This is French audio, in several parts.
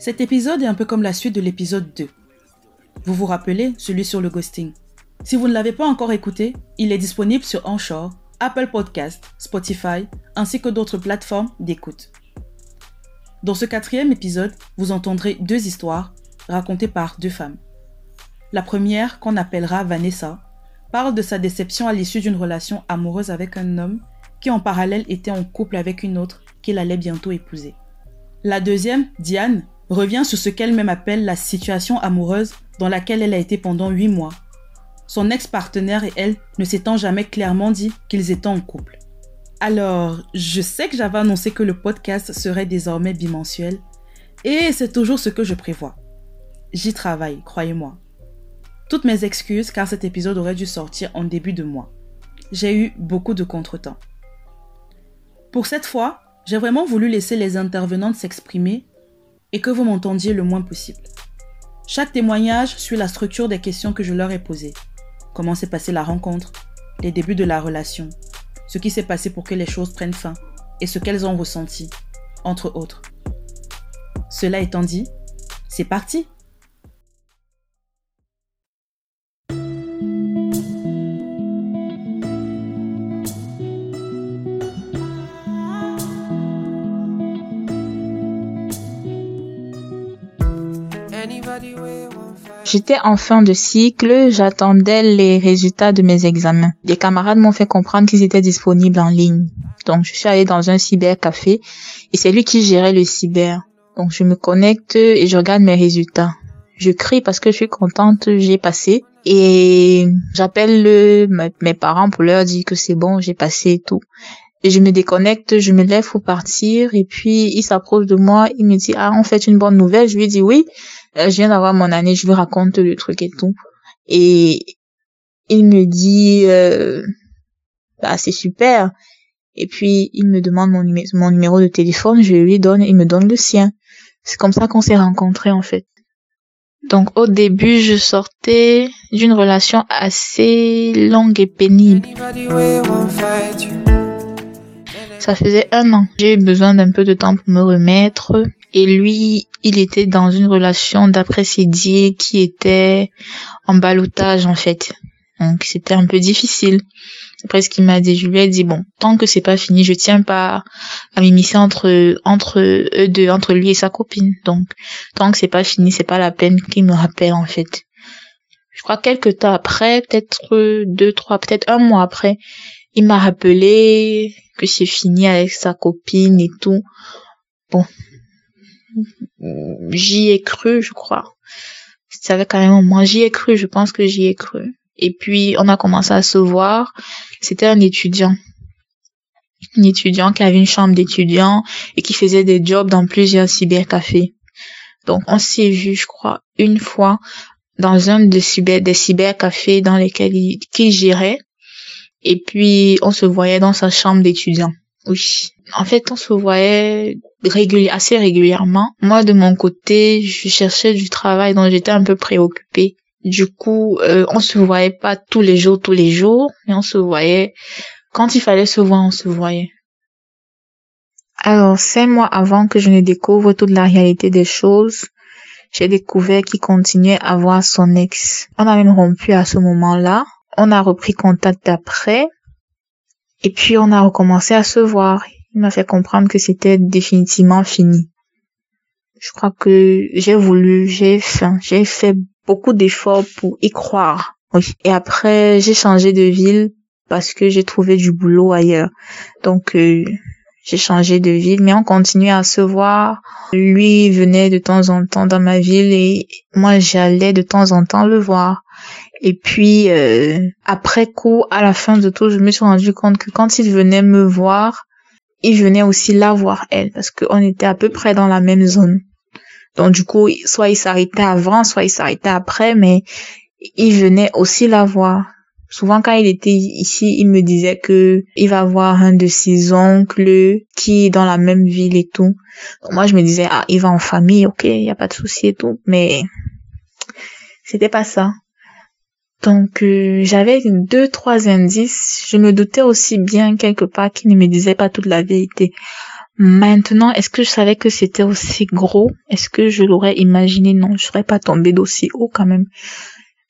Cet épisode est un peu comme la suite de l'épisode 2. Vous vous rappelez, celui sur le ghosting. Si vous ne l'avez pas encore écouté, il est disponible sur Anchor, Apple Podcast, Spotify, ainsi que d'autres plateformes d'écoute. Dans ce quatrième épisode, vous entendrez deux histoires racontées par deux femmes. La première, qu'on appellera Vanessa, parle de sa déception à l'issue d'une relation amoureuse avec un homme qui en parallèle était en couple avec une autre qu'il allait bientôt épouser. La deuxième, Diane, revient sur ce qu'elle-même appelle la situation amoureuse dans laquelle elle a été pendant huit mois. Son ex-partenaire et elle ne s'étant jamais clairement dit qu'ils étaient en couple. Alors, je sais que j'avais annoncé que le podcast serait désormais bimensuel, et c'est toujours ce que je prévois. J'y travaille, croyez-moi. Toutes mes excuses car cet épisode aurait dû sortir en début de mois. J'ai eu beaucoup de contretemps. Pour cette fois, j'ai vraiment voulu laisser les intervenantes s'exprimer et que vous m'entendiez le moins possible. Chaque témoignage suit la structure des questions que je leur ai posées. Comment s'est passée la rencontre, les débuts de la relation, ce qui s'est passé pour que les choses prennent fin et ce qu'elles ont ressenti, entre autres. Cela étant dit, c'est parti J'étais en fin de cycle, j'attendais les résultats de mes examens. Des camarades m'ont fait comprendre qu'ils étaient disponibles en ligne. Donc je suis allée dans un cybercafé et c'est lui qui gérait le cyber. Donc je me connecte et je regarde mes résultats. Je crie parce que je suis contente, j'ai passé. Et j'appelle mes parents pour leur dire que c'est bon, j'ai passé et tout. Et je me déconnecte, je me lève pour partir et puis il s'approche de moi, il me dit ah on fait une bonne nouvelle, je lui dis oui, je viens d'avoir mon année, je lui raconte le truc et tout. Et il me dit, euh, bah c'est super. Et puis il me demande mon, mon numéro de téléphone, je lui donne, il me donne le sien. C'est comme ça qu'on s'est rencontrés en fait. Donc au début, je sortais d'une relation assez longue et pénible. Ça faisait un an. J'ai eu besoin d'un peu de temps pour me remettre. Et lui, il était dans une relation d'après ses dires qui était en balotage en fait. Donc c'était un peu difficile. Après ce qu'il m'a dit, je lui ai dit bon, tant que c'est pas fini, je tiens pas à m'immiscer entre entre eux deux, entre lui et sa copine. Donc tant que c'est pas fini, c'est pas la peine qu'il me rappelle en fait. Je crois quelques temps après, peut-être deux, trois, peut-être un mois après, il m'a rappelé que c'est fini avec sa copine et tout. Bon, j'y ai cru, je crois. Ça avait quand même moi j'y ai cru, je pense que j'y ai cru. Et puis on a commencé à se voir. C'était un étudiant. Un étudiant qui avait une chambre d'étudiant et qui faisait des jobs dans plusieurs cybercafés. Donc on s'est vu, je crois, une fois dans un de cyber, des cybercafés dans lesquels il, gérait. Et puis on se voyait dans sa chambre d'étudiant. Oui. En fait, on se voyait assez régulièrement. Moi, de mon côté, je cherchais du travail, donc j'étais un peu préoccupée. Du coup, euh, on se voyait pas tous les jours, tous les jours, mais on se voyait quand il fallait se voir, on se voyait. Alors, cinq mois avant que je ne découvre toute la réalité des choses, j'ai découvert qu'il continuait à voir son ex. On a même rompu à ce moment-là. On a repris contact après. Et puis, on a recommencé à se voir. Il m'a fait comprendre que c'était définitivement fini. Je crois que j'ai voulu, j'ai fait, j'ai fait beaucoup d'efforts pour y croire. Oui. Et après, j'ai changé de ville parce que j'ai trouvé du boulot ailleurs. Donc, euh, j'ai changé de ville, mais on continuait à se voir. Lui venait de temps en temps dans ma ville et moi j'allais de temps en temps le voir. Et puis euh, après coup, à la fin de tout, je me suis rendu compte que quand il venait me voir, il venait aussi la voir elle parce qu'on était à peu près dans la même zone. Donc du coup, soit il s'arrêtait avant, soit il s'arrêtait après, mais il venait aussi la voir. Souvent quand il était ici, il me disait que il va voir un de ses oncles qui est dans la même ville et tout. Donc moi je me disais ah il va en famille, ok, il y a pas de souci et tout, mais c'était pas ça. Donc euh, j'avais deux trois indices. Je me doutais aussi bien quelque part qu'il ne me disait pas toute la vérité. Maintenant, est-ce que je savais que c'était aussi gros? Est-ce que je l'aurais imaginé? Non, je serais pas tombée d'aussi haut quand même.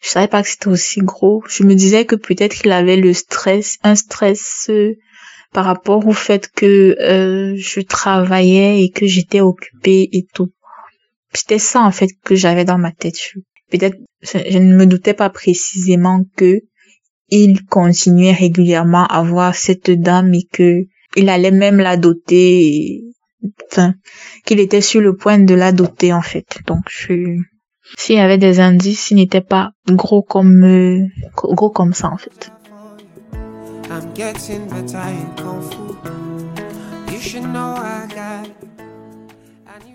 Je savais pas que c'était aussi gros. Je me disais que peut-être qu'il avait le stress, un stress euh, par rapport au fait que euh, je travaillais et que j'étais occupée et tout. C'était ça en fait que j'avais dans ma tête. Peut-être je ne me doutais pas précisément que il continuait régulièrement à voir cette dame et que il allait même la doter, enfin, qu'il était sur le point de la doter en fait. Donc, s'il y avait des indices, il n'était pas gros comme euh, gros comme ça en fait.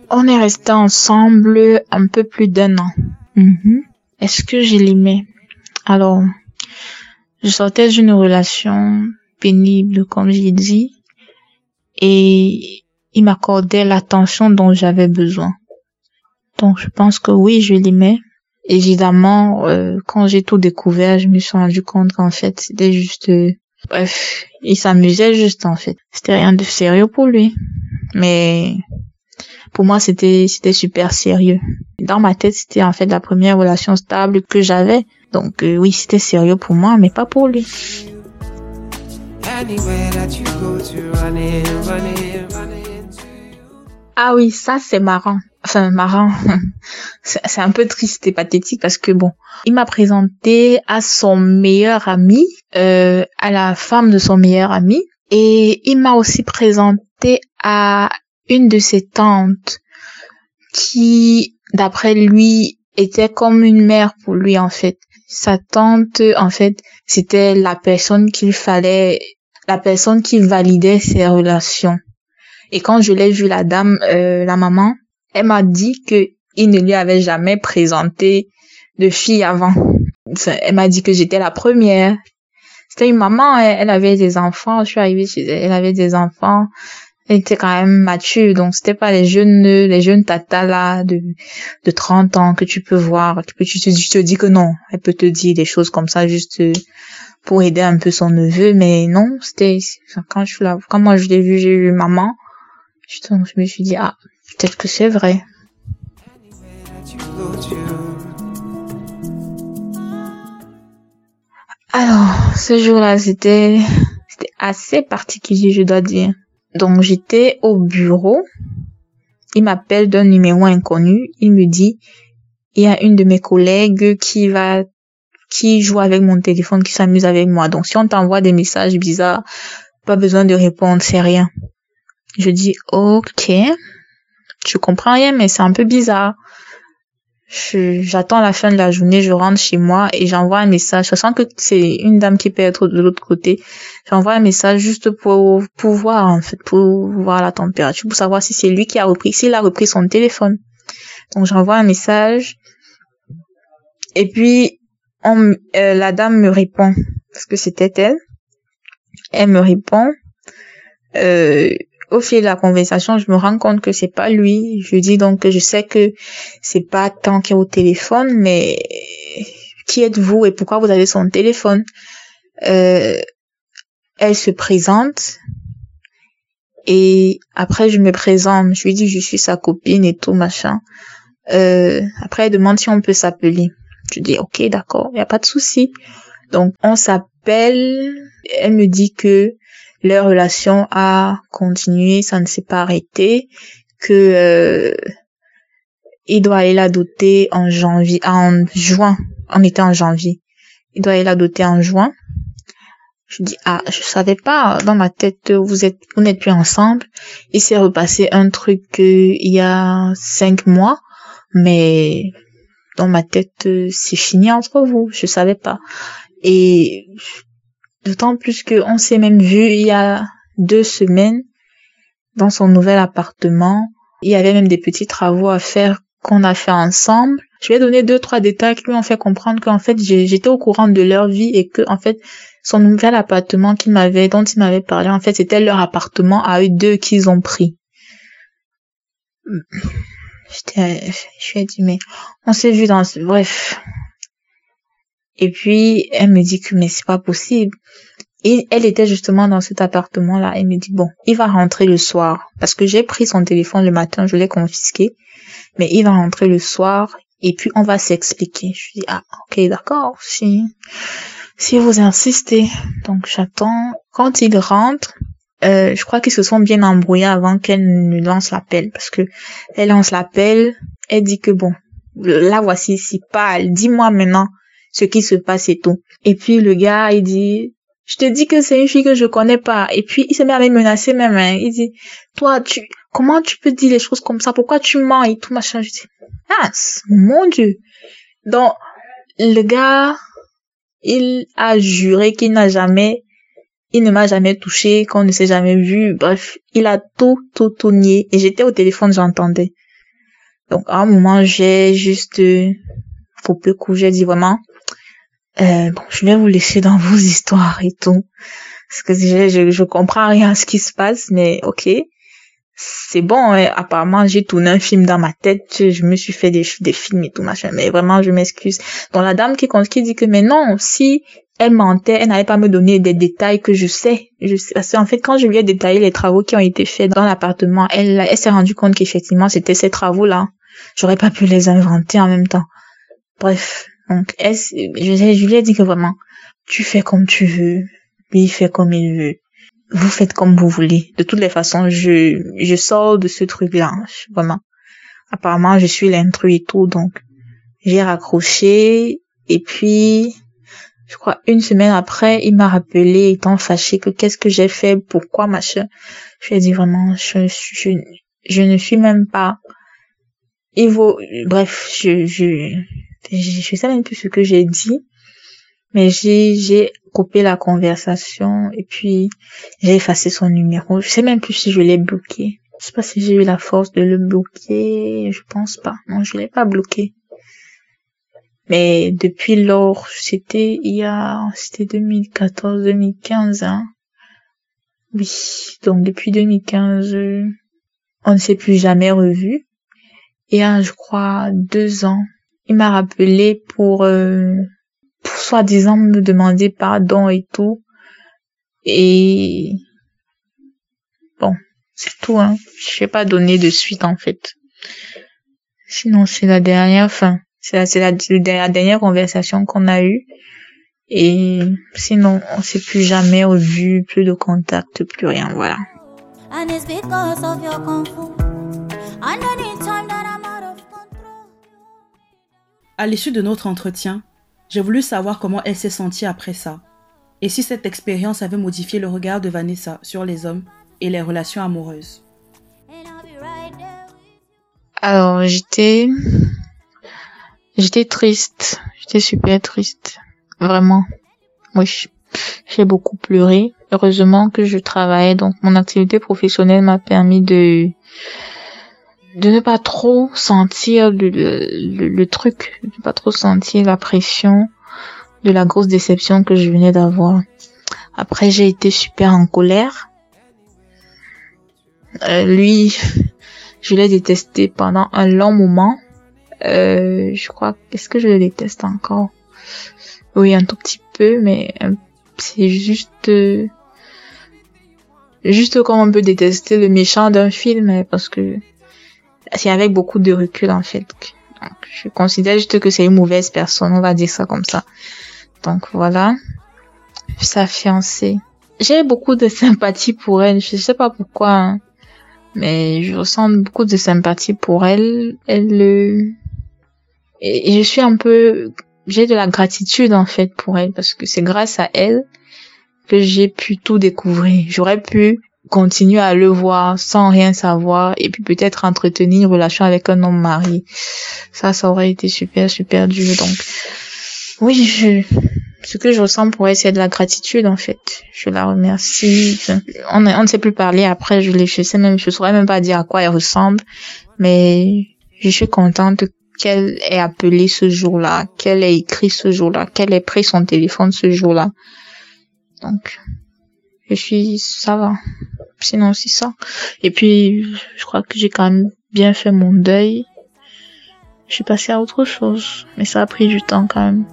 On est resté ensemble un peu plus d'un an. Mhm. Est-ce que je l'aimais? Alors, je sortais d'une relation pénible, comme j'ai dit, et il m'accordait l'attention dont j'avais besoin. Donc je pense que oui, je l'aimais. Évidemment, euh, quand j'ai tout découvert, je me suis rendu compte qu'en fait, c'était juste... Euh, bref, il s'amusait juste en fait. C'était rien de sérieux pour lui. Mais pour moi, c'était c'était super sérieux. Dans ma tête, c'était en fait la première relation stable que j'avais. Donc euh, oui, c'était sérieux pour moi, mais pas pour lui. Ah oui, ça c'est marrant. Enfin marrant. c'est un peu triste et pathétique parce que bon, il m'a présenté à son meilleur ami, euh, à la femme de son meilleur ami, et il m'a aussi présenté à une de ses tantes qui, d'après lui, était comme une mère pour lui en fait. Sa tante, en fait, c'était la personne qu'il fallait la personne qui validait ses relations. Et quand je l'ai vu la dame, euh, la maman, elle m'a dit que il ne lui avait jamais présenté de fille avant. Elle m'a dit que j'étais la première. C'était une maman, elle, avait des enfants, je suis arrivée chez elle, elle avait des enfants. Elle était quand même mature, donc c'était pas les jeunes, les jeunes tatas là de, de 30 ans que tu peux voir, tu te, tu te dis que non. Elle peut te dire des choses comme ça juste pour aider un peu son neveu, mais non, c'était quand je la, quand moi je l'ai vu, j'ai eu maman, je, je me suis dit ah peut-être que c'est vrai. Alors ce jour-là c'était c'était assez particulier je dois dire. Donc j'étais au bureau, il m'appelle d'un numéro inconnu, il me dit il y a une de mes collègues qui va qui joue avec mon téléphone, qui s'amuse avec moi. Donc si on t'envoie des messages bizarres, pas besoin de répondre, c'est rien. Je dis ok, je comprends rien, mais c'est un peu bizarre. J'attends la fin de la journée, je rentre chez moi et j'envoie un message. Je sens que c'est une dame qui peut être de l'autre côté. J'envoie un message juste pour, pour voir, en fait, pour voir la température, pour savoir si c'est lui qui a repris, s'il a repris son téléphone. Donc j'envoie un message. Et puis, euh, la dame me répond, parce que c'était elle. Elle me répond. Euh, au fil de la conversation, je me rends compte que c'est pas lui. Je dis donc que je sais que c'est pas tant qu'il est au téléphone, mais qui êtes-vous et pourquoi vous avez son téléphone? Euh, Elle se présente et après je me présente. Je lui dis je suis sa copine et tout machin. après elle demande si on peut s'appeler. Je dis ok d'accord, il y a pas de souci. Donc on s'appelle, elle me dit que leur relation a continué, ça ne s'est pas arrêté, que euh, il doit aller la doter en janvier, en juin. On était en janvier. Il doit aller la doter en juin. Je dis ah, je savais pas dans ma tête vous êtes vous n'êtes plus ensemble. Il s'est repassé un truc euh, il y a cinq mois, mais dans ma tête, euh, c'est fini entre vous. Je savais pas. Et d'autant plus qu'on s'est même vu il y a deux semaines dans son nouvel appartement. Il y avait même des petits travaux à faire qu'on a fait ensemble. Je vais donner deux, trois détails qui lui ont fait comprendre qu'en fait, j'étais au courant de leur vie et que, en fait, son nouvel appartement qu'il m'avait, dont il m'avait parlé, en fait, c'était leur appartement à eux deux qu'ils ont pris. Je lui ai dit, mais on s'est vu dans, bref. Et puis, elle me dit que, mais c'est pas possible. Et elle était justement dans cet appartement-là. Elle me dit, bon, il va rentrer le soir. Parce que j'ai pris son téléphone le matin, je l'ai confisqué. Mais il va rentrer le soir et puis on va s'expliquer. Je dis, ah, ok, d'accord, si, si vous insistez. Donc j'attends. Quand il rentre, euh, je crois qu'ils se sont bien embrouillés avant qu'elle ne lance l'appel. Parce que elle lance l'appel, elle dit que bon, là voici ici, parle, dis-moi maintenant ce qui se passe et tout. Et puis le gars, il dit, je te dis que c'est une fille que je connais pas. Et puis, il se met à me menacer même. Hein. Il dit, toi, tu, comment tu peux dire les choses comme ça? Pourquoi tu mens et tout machin? Je dis, ah, mon Dieu. Donc, le gars, il a juré qu'il n'a jamais, il ne m'a jamais touché, qu'on ne s'est jamais vu. Bref, il a tout, tout, tout nié. Et j'étais au téléphone, j'entendais. Donc, à un moment, j'ai juste, euh, faut peu que j'ai dit vraiment, euh, bon, je vais vous laisser dans vos histoires et tout. Parce que je, je, je comprends rien à ce qui se passe, mais ok. C'est bon, hein. apparemment j'ai tourné un film dans ma tête, je me suis fait des, des films et tout machin, mais vraiment je m'excuse. Donc la dame qui, qui dit que mais non, si elle mentait, elle n'allait pas me donner des détails que je sais. Je sais parce qu'en fait quand je lui ai détaillé les travaux qui ont été faits dans l'appartement, elle, elle s'est rendue compte qu'effectivement c'était ces travaux-là. J'aurais pas pu les inventer en même temps. Bref, donc, est-ce, je, lui ai dit que vraiment, tu fais comme tu veux, lui fait comme il veut. Vous faites comme vous voulez. De toutes les façons, je, je sors de ce truc-là, vraiment. Apparemment, je suis l'intrus et tout, donc, j'ai raccroché, et puis, je crois une semaine après, il m'a rappelé étant fâché que qu'est-ce que j'ai fait, pourquoi machin. Je lui ai dit vraiment, je, je, je ne suis même pas, il vaut, bref, je, je, je sais même plus ce que j'ai dit, mais j'ai, coupé la conversation et puis j'ai effacé son numéro. Je sais même plus si je l'ai bloqué. Je sais pas si j'ai eu la force de le bloquer. Je pense pas. Non, je l'ai pas bloqué. Mais depuis lors, c'était il y a, c'était 2014, 2015, hein. Oui. Donc depuis 2015, on ne s'est plus jamais revu. Et a, je crois, deux ans, il m'a rappelé pour, euh, pour soi-disant me demander pardon et tout. Et bon, c'est tout, hein. Je vais pas donner de suite en fait. Sinon, c'est la dernière, fin. c'est la, la dernière conversation qu'on a eue. Et sinon, on s'est plus jamais revu, plus de contact, plus rien, voilà. À l'issue de notre entretien, j'ai voulu savoir comment elle s'est sentie après ça, et si cette expérience avait modifié le regard de Vanessa sur les hommes et les relations amoureuses. Alors, j'étais j'étais triste, j'étais super triste, vraiment. Oui, j'ai beaucoup pleuré. Heureusement que je travaillais, donc mon activité professionnelle m'a permis de de ne pas trop sentir le, truc, de ne pas trop sentir la pression de la grosse déception que je venais d'avoir. Après, j'ai été super en colère. Euh, lui, je l'ai détesté pendant un long moment. Euh, je crois, est-ce que je le déteste encore? Oui, un tout petit peu, mais euh, c'est juste, juste comme on peut détester le méchant d'un film, parce que c'est avec beaucoup de recul en fait. Donc, je considère juste que c'est une mauvaise personne, on va dire ça comme ça. Donc voilà, sa fiancée. J'ai beaucoup de sympathie pour elle, je sais pas pourquoi, hein. mais je ressens beaucoup de sympathie pour elle. Elle, euh, et je suis un peu, j'ai de la gratitude en fait pour elle parce que c'est grâce à elle que j'ai pu tout découvrir. J'aurais pu continuer à le voir sans rien savoir et puis peut-être entretenir une relation avec un homme marié. Ça, ça aurait été super, super dur. Donc, oui, je, ce que je ressens pour elle, c'est de la gratitude, en fait. Je la remercie. On, ne sait plus parler après, je ne sais même, je saurais même pas dire à quoi elle ressemble, mais je suis contente qu'elle ait appelé ce jour-là, qu'elle ait écrit ce jour-là, qu'elle ait pris son téléphone ce jour-là. Donc, je suis, ça va sinon 600. Et puis, je crois que j'ai quand même bien fait mon deuil. Je suis passée à autre chose, mais ça a pris du temps quand même.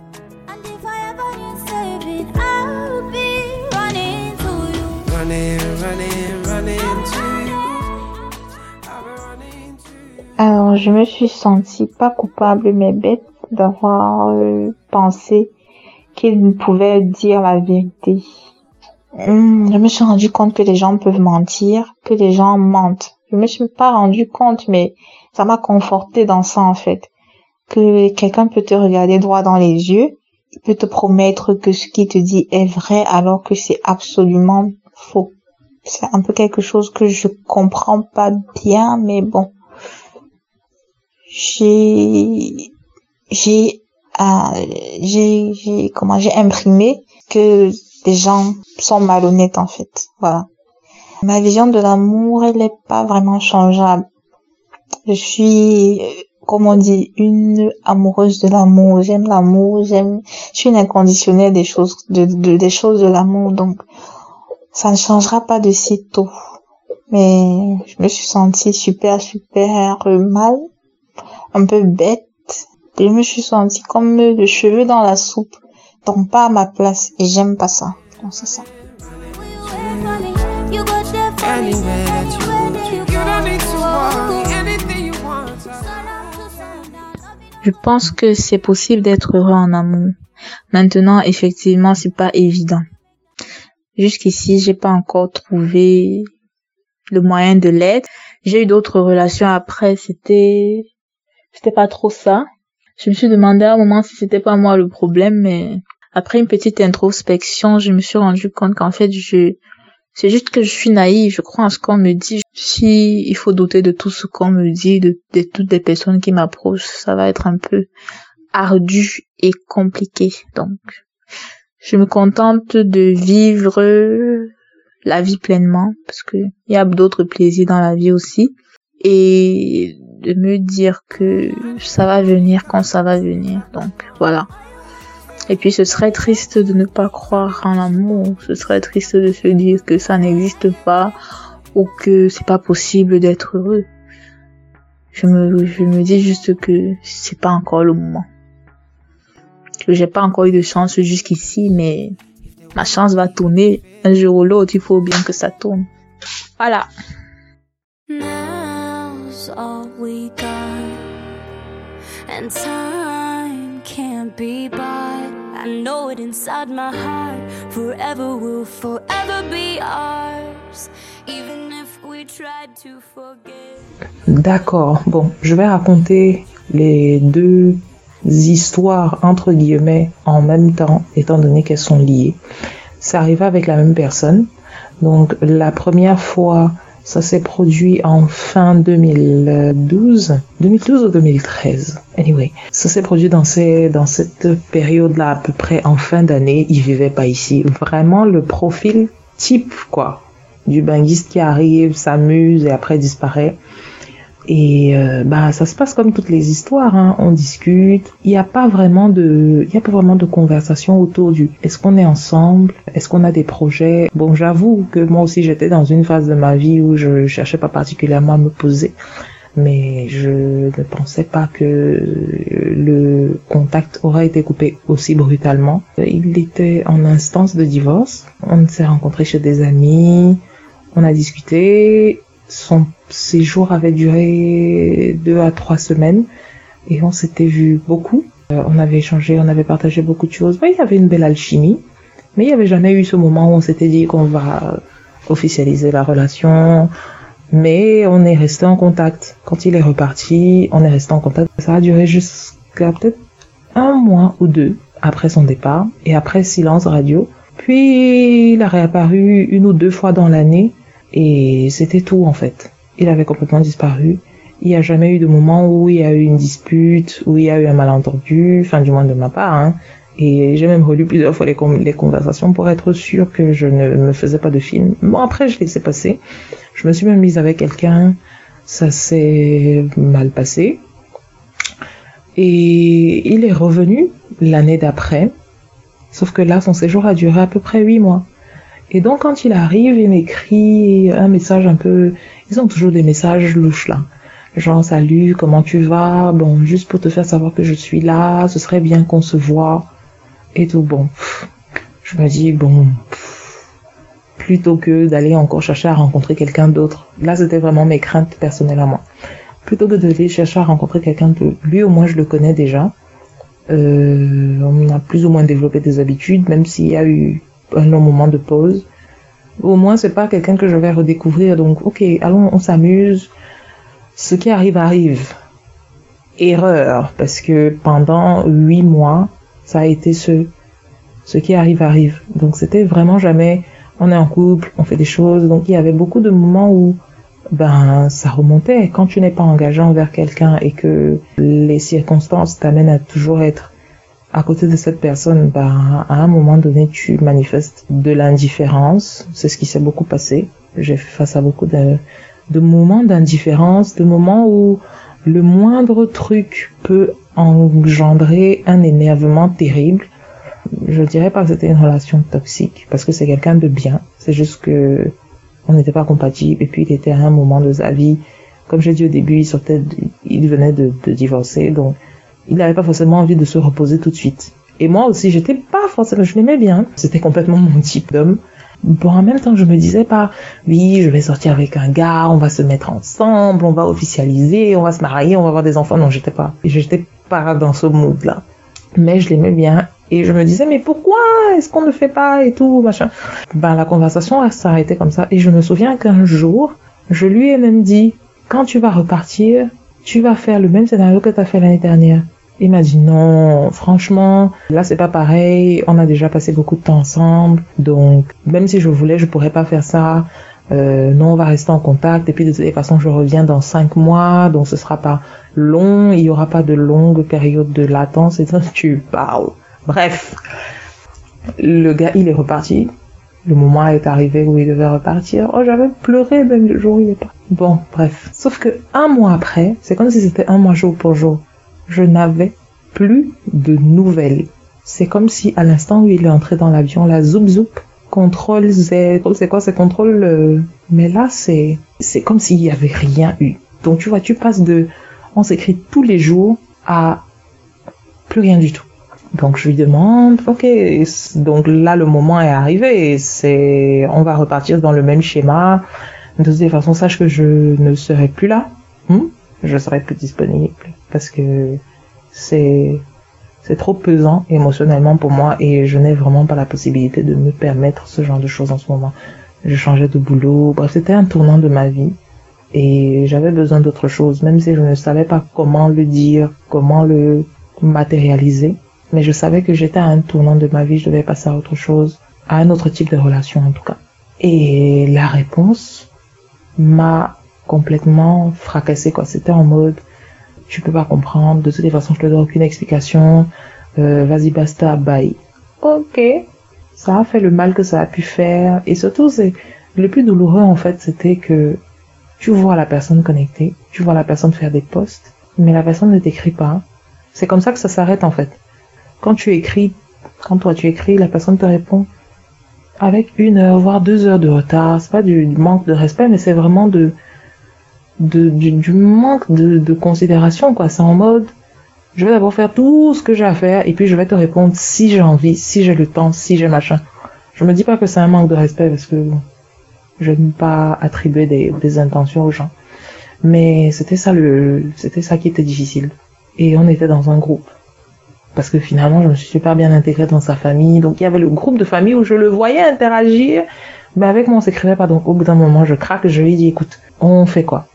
Alors, je me suis sentie pas coupable mais bête d'avoir euh, pensé qu'il ne pouvait dire la vérité. Hmm, je me suis rendu compte que les gens peuvent mentir, que les gens mentent. Je me suis pas rendu compte, mais ça m'a conforté dans ça en fait. Que quelqu'un peut te regarder droit dans les yeux, peut te promettre que ce qu'il te dit est vrai alors que c'est absolument faux. C'est un peu quelque chose que je comprends pas bien, mais bon. J'ai, j'ai, euh, j'ai, j'ai, comment, j'ai imprimé que les gens sont malhonnêtes en fait. Voilà. Ma vision de l'amour, elle n'est pas vraiment changeable. Je suis, comme on dit, une amoureuse de l'amour. J'aime l'amour, j'aime, je suis une inconditionnelle des choses, de, des choses de l'amour. Donc, ça ne changera pas de sitôt. Mais je me suis sentie super, super mal, un peu bête. Et je me suis sentie comme le cheveu dans la soupe. Pas ma place. Et j'aime pas ça. Donc c'est ça. Je pense que c'est possible d'être heureux en amour. Maintenant, effectivement, c'est pas évident. Jusqu'ici, j'ai pas encore trouvé le moyen de l'être. J'ai eu d'autres relations après, c'était, c'était pas trop ça. Je me suis demandé à un moment si c'était pas moi le problème, mais après une petite introspection, je me suis rendu compte qu'en fait, je, c'est juste que je suis naïve, je crois en ce qu'on me dit. Si il faut douter de tout ce qu'on me dit, de, toutes les personnes qui m'approchent, ça va être un peu ardu et compliqué. Donc, je me contente de vivre la vie pleinement, parce que il y a d'autres plaisirs dans la vie aussi, et de me dire que ça va venir quand ça va venir. Donc, voilà. Et puis ce serait triste de ne pas croire en l'amour, ce serait triste de se dire que ça n'existe pas ou que c'est pas possible d'être heureux. Je me, je me dis juste que c'est pas encore le moment. Que j'ai pas encore eu de chance jusqu'ici, mais ma chance va tourner un jour ou l'autre, il faut bien que ça tourne. Voilà. I know it inside my heart. Forever will forever be ours. Even if we tried to forget. D'accord. Bon, je vais raconter les deux histoires entre guillemets en même temps, étant donné qu'elles sont liées. Ça arrive avec la même personne. Donc la première fois, ça s'est produit en fin 2012, 2012 ou 2013. Anyway, ça s'est produit dans cette période-là à peu près en fin d'année. Il vivait pas ici. Vraiment le profil type quoi du banguiste qui arrive, s'amuse et après disparaît. Et euh, bah ça se passe comme toutes les histoires, hein. on discute. Il n'y a pas vraiment de, il y a pas vraiment de conversation autour du. Est-ce qu'on est ensemble? Est-ce qu'on a des projets? Bon, j'avoue que moi aussi j'étais dans une phase de ma vie où je cherchais pas particulièrement à me poser, mais je ne pensais pas que le contact aurait été coupé aussi brutalement. Il était en instance de divorce. On s'est rencontrés chez des amis. On a discuté son séjour avait duré deux à trois semaines et on s'était vu beaucoup. Euh, on avait échangé, on avait partagé beaucoup de choses. il y avait une belle alchimie, mais il n'y avait jamais eu ce moment où on s'était dit qu'on va officialiser la relation. Mais on est resté en contact. Quand il est reparti, on est resté en contact. Ça a duré jusqu'à peut-être un mois ou deux après son départ et après silence radio. Puis il a réapparu une ou deux fois dans l'année et c'était tout en fait. Il avait complètement disparu. Il n'y a jamais eu de moment où il y a eu une dispute, où il y a eu un malentendu, enfin du moins de ma part. Hein. Et j'ai même relu plusieurs fois les, les, conversations pour être sûr que je ne me faisais pas de film. Bon, après, je laissais passer. Je me suis même mise avec quelqu'un. Ça s'est mal passé. Et il est revenu l'année d'après. Sauf que là, son séjour a duré à peu près huit mois. Et donc quand il arrive, il m'écrit un message un peu... Ils ont toujours des messages louches là. Genre salut, comment tu vas? Bon, juste pour te faire savoir que je suis là, ce serait bien qu'on se voit. Et tout, bon. Je me dis, bon, plutôt que d'aller encore chercher à rencontrer quelqu'un d'autre. Là, c'était vraiment mes craintes personnelles à moi. plutôt que d'aller chercher à rencontrer quelqu'un de lui au moins je le connais déjà. Euh, on a plus ou moins développé des habitudes, même s'il y a eu un long moment de pause. Au moins c'est pas quelqu'un que je vais redécouvrir. Donc ok, allons, on s'amuse. Ce qui arrive arrive. Erreur, parce que pendant huit mois, ça a été ce ce qui arrive arrive. Donc c'était vraiment jamais on est en couple, on fait des choses. Donc il y avait beaucoup de moments où ben ça remontait. Quand tu n'es pas engagé envers quelqu'un et que les circonstances t'amènent à toujours être à côté de cette personne, ben à un moment donné tu manifestes de l'indifférence. C'est ce qui s'est beaucoup passé. J'ai fait face à beaucoup de, de moments d'indifférence, de moments où le moindre truc peut engendrer un énervement terrible. Je dirais pas que c'était une relation toxique parce que c'est quelqu'un de bien. C'est juste que on n'était pas compatibles et puis il était à un moment de sa vie comme j'ai dit au début il sortait il venait de, de divorcer donc il n'avait pas forcément envie de se reposer tout de suite. Et moi aussi j'étais pas forcément je l'aimais bien. C'était complètement mon type d'homme. Bon en même temps je me disais pas oui je vais sortir avec un gars on va se mettre ensemble on va officialiser on va se marier on va avoir des enfants. Non j'étais pas j'étais pas dans ce mood là mais je l'aimais bien. Et je me disais, mais pourquoi est-ce qu'on ne fait pas et tout, machin? Ben, la conversation arrêtée comme ça. Et je me souviens qu'un jour, je lui ai même dit, quand tu vas repartir, tu vas faire le même scénario que tu as fait l'année dernière. Il m'a dit non, franchement, là c'est pas pareil, on a déjà passé beaucoup de temps ensemble, donc même si je voulais, je pourrais pas faire ça. Euh, non, on va rester en contact et puis de toute façon je reviens dans cinq mois, donc ce sera pas long, il y aura pas de longue période de latence et tu parles. Bref, le gars, il est reparti. Le moment est arrivé où il devait repartir. Oh, j'avais pleuré même le jour où il est parti. Bon, bref. Sauf que un mois après, c'est comme si c'était un mois jour pour jour. Je n'avais plus de nouvelles. C'est comme si à l'instant où il est entré dans l'avion, la zoop zoop, contrôle Z, c'est quoi, c'est contrôle, euh, mais là c'est, c'est comme s'il y avait rien eu. Donc tu vois, tu passes de, on s'écrit tous les jours à plus rien du tout. Donc je lui demande, ok, donc là le moment est arrivé, c'est, on va repartir dans le même schéma. De toute façon, sache que je ne serai plus là, hmm? je serai plus disponible parce que c'est c'est trop pesant émotionnellement pour moi et je n'ai vraiment pas la possibilité de me permettre ce genre de choses en ce moment. Je changeais de boulot, bref, c'était un tournant de ma vie et j'avais besoin d'autre chose, même si je ne savais pas comment le dire, comment le matérialiser mais je savais que j'étais à un tournant de ma vie, je devais passer à autre chose, à un autre type de relation en tout cas. Et la réponse m'a complètement fracassé quoi. C'était en mode, tu peux pas comprendre, de toutes les façons je te donne aucune explication, euh, vas-y basta, bye. Ok, ça a fait le mal que ça a pu faire et surtout c'est le plus douloureux en fait c'était que tu vois la personne connectée, tu vois la personne faire des posts, mais la personne ne t'écrit pas. C'est comme ça que ça s'arrête en fait. Quand tu écris, quand toi tu écris, la personne te répond avec une heure, voire deux heures de retard. C'est pas du, manque de respect, mais c'est vraiment de, du, manque de, considération. C'est en mode, je vais d'abord faire tout ce que j'ai à faire, et puis je vais te répondre si j'ai envie, si j'ai le temps, si j'ai machin. Je me dis pas que c'est un manque de respect, parce que je n'aime pas attribuer des, des intentions aux gens. Mais c'était ça le, c'était ça qui était difficile. Et on était dans un groupe parce que finalement je me suis super bien intégrée dans sa famille. Donc il y avait le groupe de famille où je le voyais interagir, mais avec moi on s'écrivait pas. Donc au bout d'un moment je craque, je lui dis écoute, on fait quoi?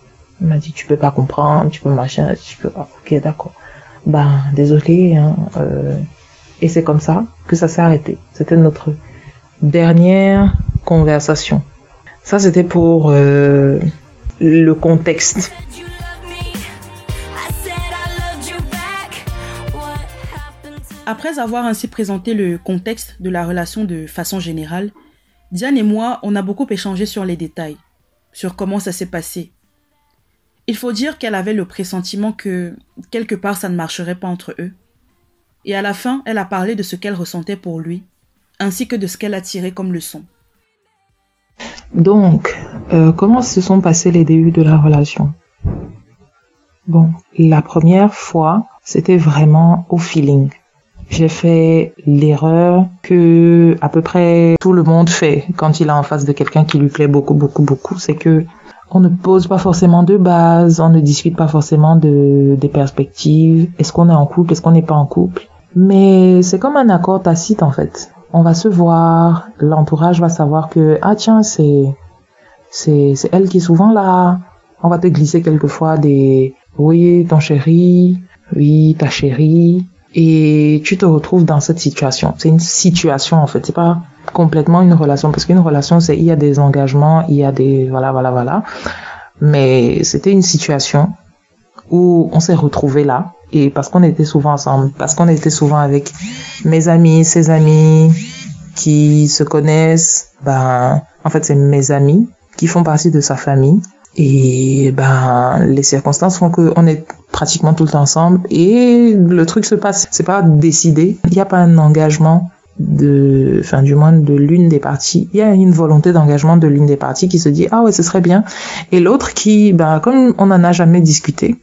Il m'a dit tu peux pas comprendre, tu peux machin, tu peux pas. Ok d'accord. Ben désolé. Hein, euh... Et c'est comme ça que ça s'est arrêté. C'était notre dernière conversation. Ça c'était pour euh, le contexte. Après avoir ainsi présenté le contexte de la relation de façon générale, Diane et moi, on a beaucoup échangé sur les détails, sur comment ça s'est passé. Il faut dire qu'elle avait le pressentiment que, quelque part, ça ne marcherait pas entre eux. Et à la fin, elle a parlé de ce qu'elle ressentait pour lui, ainsi que de ce qu'elle a tiré comme leçon. Donc, euh, comment se sont passés les débuts de la relation? Bon, la première fois, c'était vraiment au feeling j'ai fait l'erreur que à peu près tout le monde fait quand il est en face de quelqu'un qui lui plaît beaucoup, beaucoup, beaucoup. C'est que on ne pose pas forcément de base, on ne discute pas forcément de, des perspectives. Est-ce qu'on est en couple, est-ce qu'on n'est pas en couple? Mais c'est comme un accord tacite en fait. On va se voir, l'entourage va savoir que ah tiens c'est c'est c'est elle qui est souvent là. On va te glisser quelquefois des oui ton chéri, oui ta chérie et tu te retrouves dans cette situation. C'est une situation en fait, c'est pas complètement une relation parce qu'une relation c'est il y a des engagements, il y a des voilà voilà voilà. Mais c'était une situation où on s'est retrouvé là et parce qu'on était souvent ensemble, parce qu'on était souvent avec mes amis, ses amis qui se connaissent, ben en fait c'est mes amis qui font partie de sa famille et ben les circonstances font qu'on est pratiquement tout le temps ensemble et le truc se passe. C'est pas décidé. Il n'y a pas un engagement de, enfin du moins de l'une des parties. Il y a une volonté d'engagement de l'une des parties qui se dit ah ouais ce serait bien et l'autre qui ben comme on n'en a jamais discuté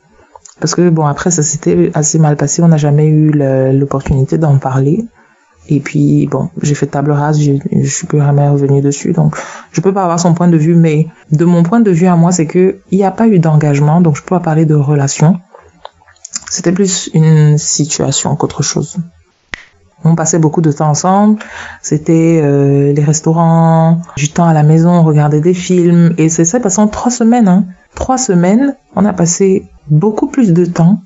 parce que bon après ça s'était assez mal passé, on n'a jamais eu l'opportunité d'en parler. Et puis, bon, j'ai fait table rase, je, je suis plus jamais revenu dessus, donc je peux pas avoir son point de vue, mais de mon point de vue à moi, c'est que il n'y a pas eu d'engagement, donc je peux pas parler de relation. C'était plus une situation qu'autre chose. On passait beaucoup de temps ensemble. C'était euh, les restaurants, du temps à la maison, on regardait des films. Et c'est ça passant trois semaines. Hein. Trois semaines, on a passé beaucoup plus de temps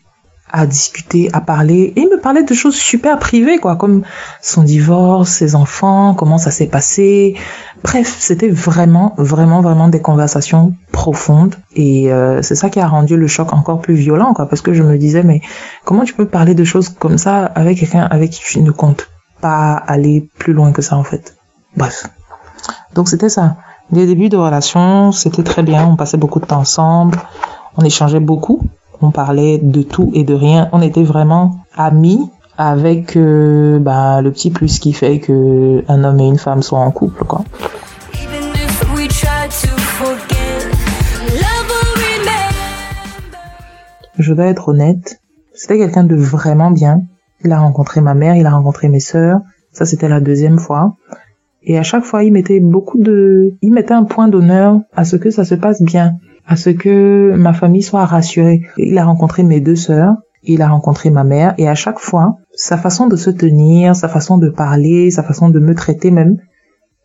à discuter, à parler. Et il me parlait de choses super privées, quoi, comme son divorce, ses enfants, comment ça s'est passé. Bref, c'était vraiment, vraiment, vraiment des conversations profondes. Et euh, c'est ça qui a rendu le choc encore plus violent, quoi, parce que je me disais, mais comment tu peux parler de choses comme ça avec quelqu'un avec qui tu ne comptes pas aller plus loin que ça, en fait? Bref. Donc c'était ça. Les débuts de relation, c'était très bien. On passait beaucoup de temps ensemble. On échangeait beaucoup on parlait de tout et de rien. On était vraiment amis avec euh, bah, le petit plus qui fait que un homme et une femme soient en couple, quoi. Je dois être honnête, c'était quelqu'un de vraiment bien. Il a rencontré ma mère, il a rencontré mes sœurs. Ça, c'était la deuxième fois. Et à chaque fois, il mettait beaucoup de, il mettait un point d'honneur à ce que ça se passe bien à ce que ma famille soit rassurée. Il a rencontré mes deux sœurs, il a rencontré ma mère, et à chaque fois, sa façon de se tenir, sa façon de parler, sa façon de me traiter même,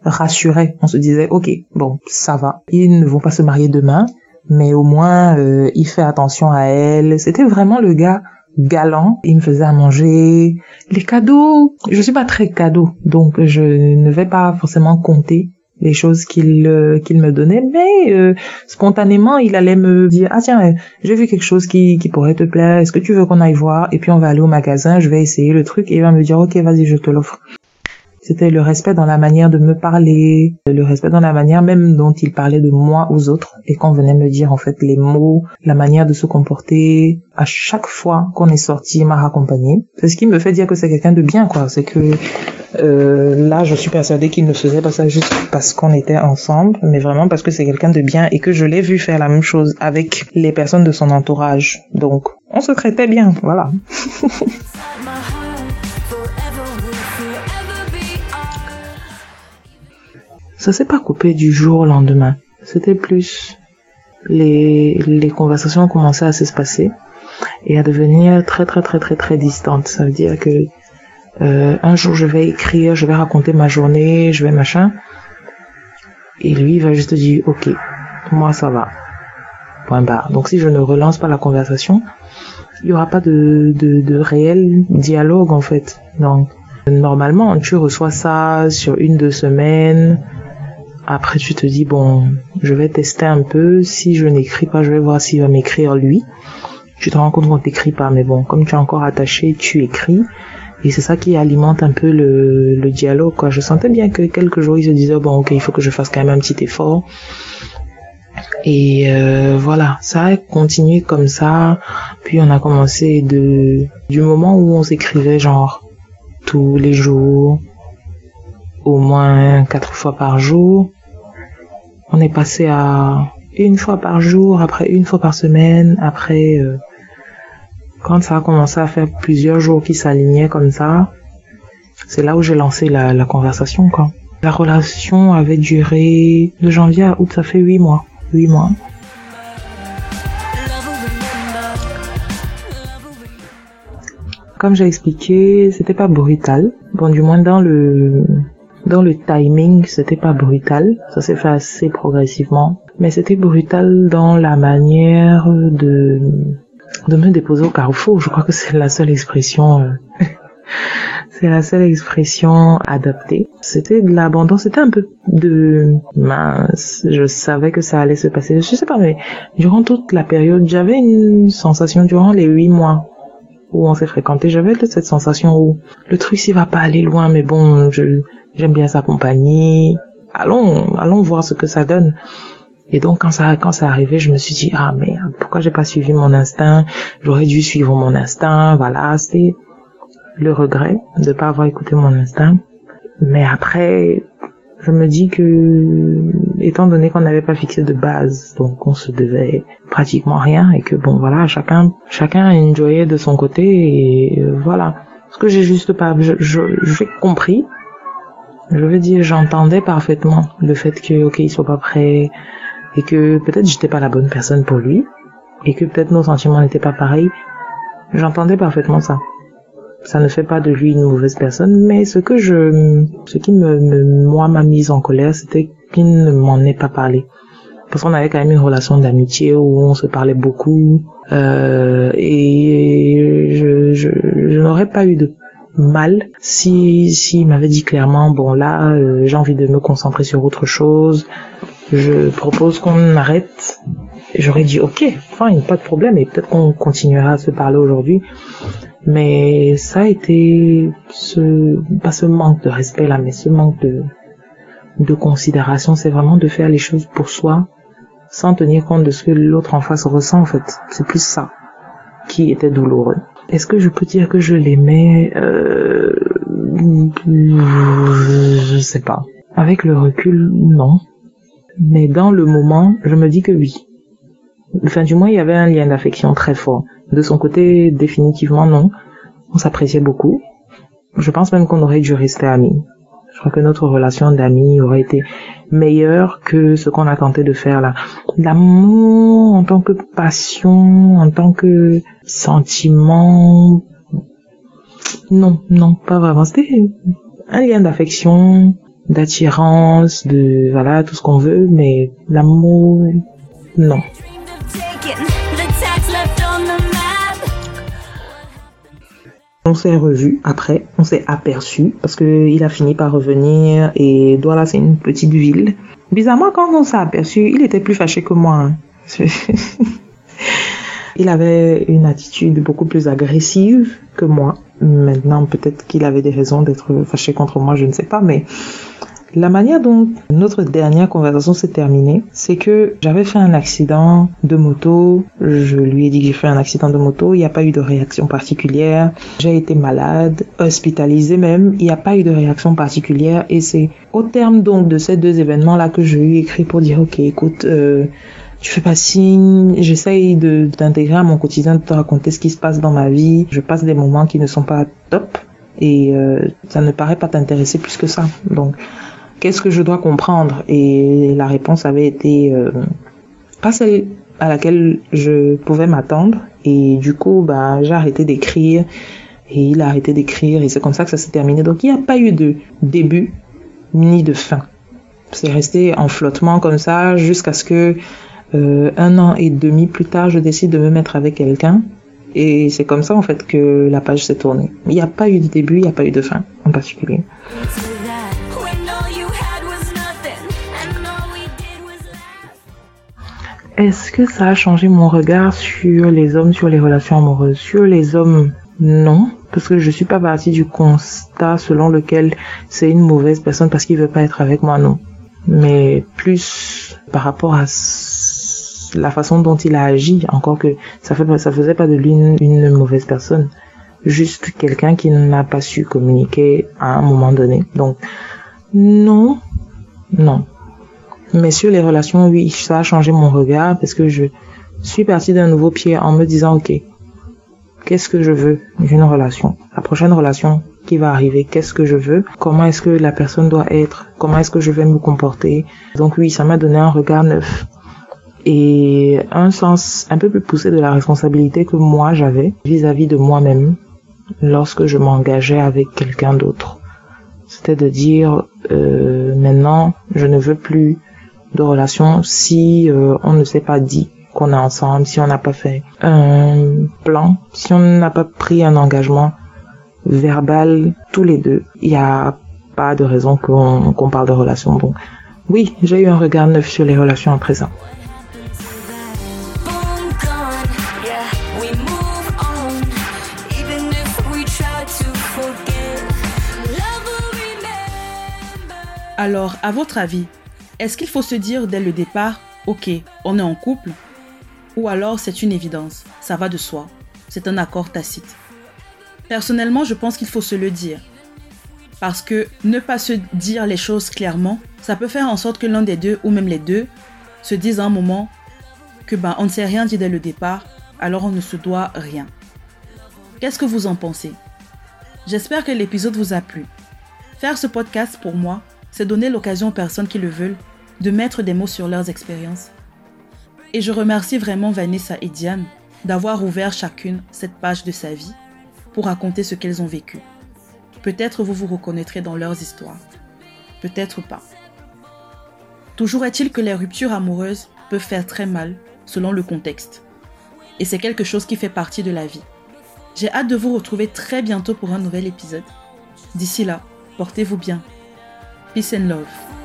rassurait. On se disait, ok, bon, ça va. Ils ne vont pas se marier demain, mais au moins, euh, il fait attention à elle. C'était vraiment le gars galant. Il me faisait à manger. Les cadeaux, je suis pas très cadeau, donc je ne vais pas forcément compter les choses qu'il euh, qu'il me donnait mais euh, spontanément il allait me dire ah tiens j'ai vu quelque chose qui qui pourrait te plaire. Est-ce que tu veux qu'on aille voir? Et puis on va aller au magasin. Je vais essayer le truc et il va me dire ok vas-y je te l'offre c'était le respect dans la manière de me parler, le respect dans la manière même dont il parlait de moi aux autres et qu'on venait me dire en fait les mots, la manière de se comporter. À chaque fois qu'on est sorti, il m'a raccompagné. C'est ce qui me fait dire que c'est quelqu'un de bien quoi. C'est que euh, là, je suis persuadée qu'il ne faisait pas ça juste parce qu'on était ensemble, mais vraiment parce que c'est quelqu'un de bien et que je l'ai vu faire la même chose avec les personnes de son entourage. Donc, on se traitait bien, voilà. ça s'est pas coupé du jour au lendemain. C'était plus les, conversations ont commencé à s'espacer et à devenir très très très très très distantes. Ça veut dire que euh, un jour je vais écrire, je vais raconter ma journée, je vais machin, et lui va juste dire ok, moi ça va. Point barre. Donc si je ne relance pas la conversation, il y aura pas de, de, de réel dialogue en fait. Donc normalement tu reçois ça sur une deux semaines après, tu te dis, bon, je vais tester un peu. Si je n'écris pas, je vais voir s'il va m'écrire lui. Tu te rends compte qu'on t'écrit pas, mais bon, comme tu es encore attaché, tu écris. Et c'est ça qui alimente un peu le, le dialogue, quoi. Je sentais bien que quelques jours, il se disait, bon, ok, il faut que je fasse quand même un petit effort. Et euh, voilà, ça a continué comme ça. Puis on a commencé de du moment où on s'écrivait genre tous les jours, au moins quatre fois par jour on est passé à une fois par jour, après une fois par semaine, après euh, quand ça a commencé à faire plusieurs jours qui s'alignaient comme ça, c'est là où j'ai lancé la, conversation quoi. La relation avait duré de janvier à août, ça fait huit mois, huit mois. Comme j'ai expliqué, c'était pas brutal. Bon, du moins dans le dans le timing, c'était pas brutal. Ça s'est fait assez progressivement. Mais c'était brutal dans la manière de, de me déposer au carrefour. Je crois que c'est la seule expression, euh, c'est la seule expression adaptée. C'était de l'abandon, c'était un peu de mince. Je savais que ça allait se passer. Je sais pas, mais durant toute la période, j'avais une sensation durant les huit mois où on s'est fréquenté, j'avais cette sensation où le truc s'il va pas aller loin, mais bon, je, j'aime bien sa compagnie. Allons, allons voir ce que ça donne. Et donc quand ça quand ça arrivé, je me suis dit ah merde, pourquoi j'ai pas suivi mon instinct? J'aurais dû suivre mon instinct. Voilà, c'est le regret de pas avoir écouté mon instinct. Mais après, je me dis que étant donné qu'on n'avait pas fixé de base, donc on se devait pratiquement rien et que bon voilà, chacun chacun enjoyait de son côté et euh, voilà. Ce que j'ai juste pas, j'ai compris je veux dire, j'entendais parfaitement le fait que, ok, il soit pas prêt, et que peut-être j'étais pas la bonne personne pour lui, et que peut-être nos sentiments n'étaient pas pareils. J'entendais parfaitement ça. Ça ne fait pas de lui une mauvaise personne, mais ce que je, ce qui me, moi, m'a mise en colère, c'était qu'il ne m'en ait pas parlé. Parce qu'on avait quand même une relation d'amitié où on se parlait beaucoup, euh, et je, je, je n'aurais pas eu de mal. Si s'il m'avait dit clairement bon là euh, j'ai envie de me concentrer sur autre chose je propose qu'on arrête. J'aurais dit ok fine pas de problème et peut-être qu'on continuera à se parler aujourd'hui. Mais ça a été ce pas ce manque de respect là mais ce manque de de considération. C'est vraiment de faire les choses pour soi sans tenir compte de ce que l'autre en face ressent en fait. C'est plus ça qui était douloureux est-ce que je peux dire que je l'aimais euh, Je sais pas. Avec le recul, non. Mais dans le moment, je me dis que oui. Enfin, du moins, il y avait un lien d'affection très fort. De son côté, définitivement non. On s'appréciait beaucoup. Je pense même qu'on aurait dû rester amis. Que notre relation d'amis aurait été meilleure que ce qu'on a tenté de faire là. L'amour en tant que passion, en tant que sentiment, non, non, pas vraiment. C'était un lien d'affection, d'attirance, de voilà tout ce qu'on veut, mais l'amour, non. On s'est revu après, on s'est aperçu parce que il a fini par revenir et Douala c'est une petite ville. Bizarrement quand on s'est aperçu, il était plus fâché que moi. Hein. il avait une attitude beaucoup plus agressive que moi. Maintenant peut-être qu'il avait des raisons d'être fâché contre moi, je ne sais pas, mais la manière dont notre dernière conversation s'est terminée, c'est que j'avais fait un accident de moto. Je lui ai dit que j'ai fait un accident de moto. Il n'y a pas eu de réaction particulière. J'ai été malade, hospitalisée même. Il n'y a pas eu de réaction particulière. Et c'est au terme donc de ces deux événements-là que je lui ai écrit pour dire, OK, écoute, euh, tu fais pas signe, j'essaye de t'intégrer à mon quotidien, de te raconter ce qui se passe dans ma vie. Je passe des moments qui ne sont pas top et euh, ça ne paraît pas t'intéresser plus que ça. Donc qu'est-ce que je dois comprendre? Et la réponse avait été euh, pas celle à laquelle je pouvais m'attendre. Et du coup, bah, j'ai arrêté d'écrire et il a arrêté d'écrire et c'est comme ça que ça s'est terminé. Donc il n'y a pas eu de début ni de fin. C'est resté en flottement comme ça jusqu'à ce que euh, un an et demi plus tard, je décide de me mettre avec quelqu'un. Et c'est comme ça en fait que la page s'est tournée. Il n'y a pas eu de début, il n'y a pas eu de fin en particulier. Est-ce que ça a changé mon regard sur les hommes, sur les relations amoureuses? Sur les hommes, non, parce que je suis pas partie du constat selon lequel c'est une mauvaise personne parce qu'il veut pas être avec moi, non. Mais plus par rapport à la façon dont il a agi, encore que ça fait ça faisait pas de lui une, une mauvaise personne, juste quelqu'un qui n'a pas su communiquer à un moment donné. Donc non, non, mais sur les relations, oui, ça a changé mon regard parce que je suis partie d'un nouveau pied en me disant, OK, qu'est-ce que je veux d'une relation? La prochaine relation qui va arriver, qu'est-ce que je veux? Comment est-ce que la personne doit être? Comment est-ce que je vais me comporter? Donc oui, ça m'a donné un regard neuf et un sens un peu plus poussé de la responsabilité que moi j'avais vis-à-vis de moi-même lorsque je m'engageais avec quelqu'un d'autre. C'était de dire euh, maintenant je ne veux plus de relation si euh, on ne s'est pas dit qu'on est ensemble, si on n'a pas fait un plan, si on n'a pas pris un engagement verbal tous les deux. Il n'y a pas de raison qu'on parle de relation. Donc oui, j'ai eu un regard neuf sur les relations en présent. Alors, à votre avis, est-ce qu'il faut se dire dès le départ, ok, on est en couple? Ou alors c'est une évidence, ça va de soi, c'est un accord tacite Personnellement, je pense qu'il faut se le dire. Parce que ne pas se dire les choses clairement, ça peut faire en sorte que l'un des deux, ou même les deux, se disent à un moment que ben, on ne s'est rien dit dès le départ, alors on ne se doit rien. Qu'est-ce que vous en pensez? J'espère que l'épisode vous a plu. Faire ce podcast pour moi, c'est donner l'occasion aux personnes qui le veulent de mettre des mots sur leurs expériences. Et je remercie vraiment Vanessa et Diane d'avoir ouvert chacune cette page de sa vie pour raconter ce qu'elles ont vécu. Peut-être vous vous reconnaîtrez dans leurs histoires. Peut-être pas. Toujours est-il que les ruptures amoureuses peuvent faire très mal selon le contexte. Et c'est quelque chose qui fait partie de la vie. J'ai hâte de vous retrouver très bientôt pour un nouvel épisode. D'ici là, portez-vous bien Peace and love.